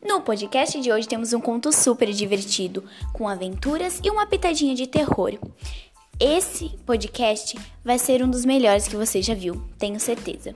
No podcast de hoje temos um conto super divertido, com aventuras e uma pitadinha de terror. Esse podcast vai ser um dos melhores que você já viu, tenho certeza.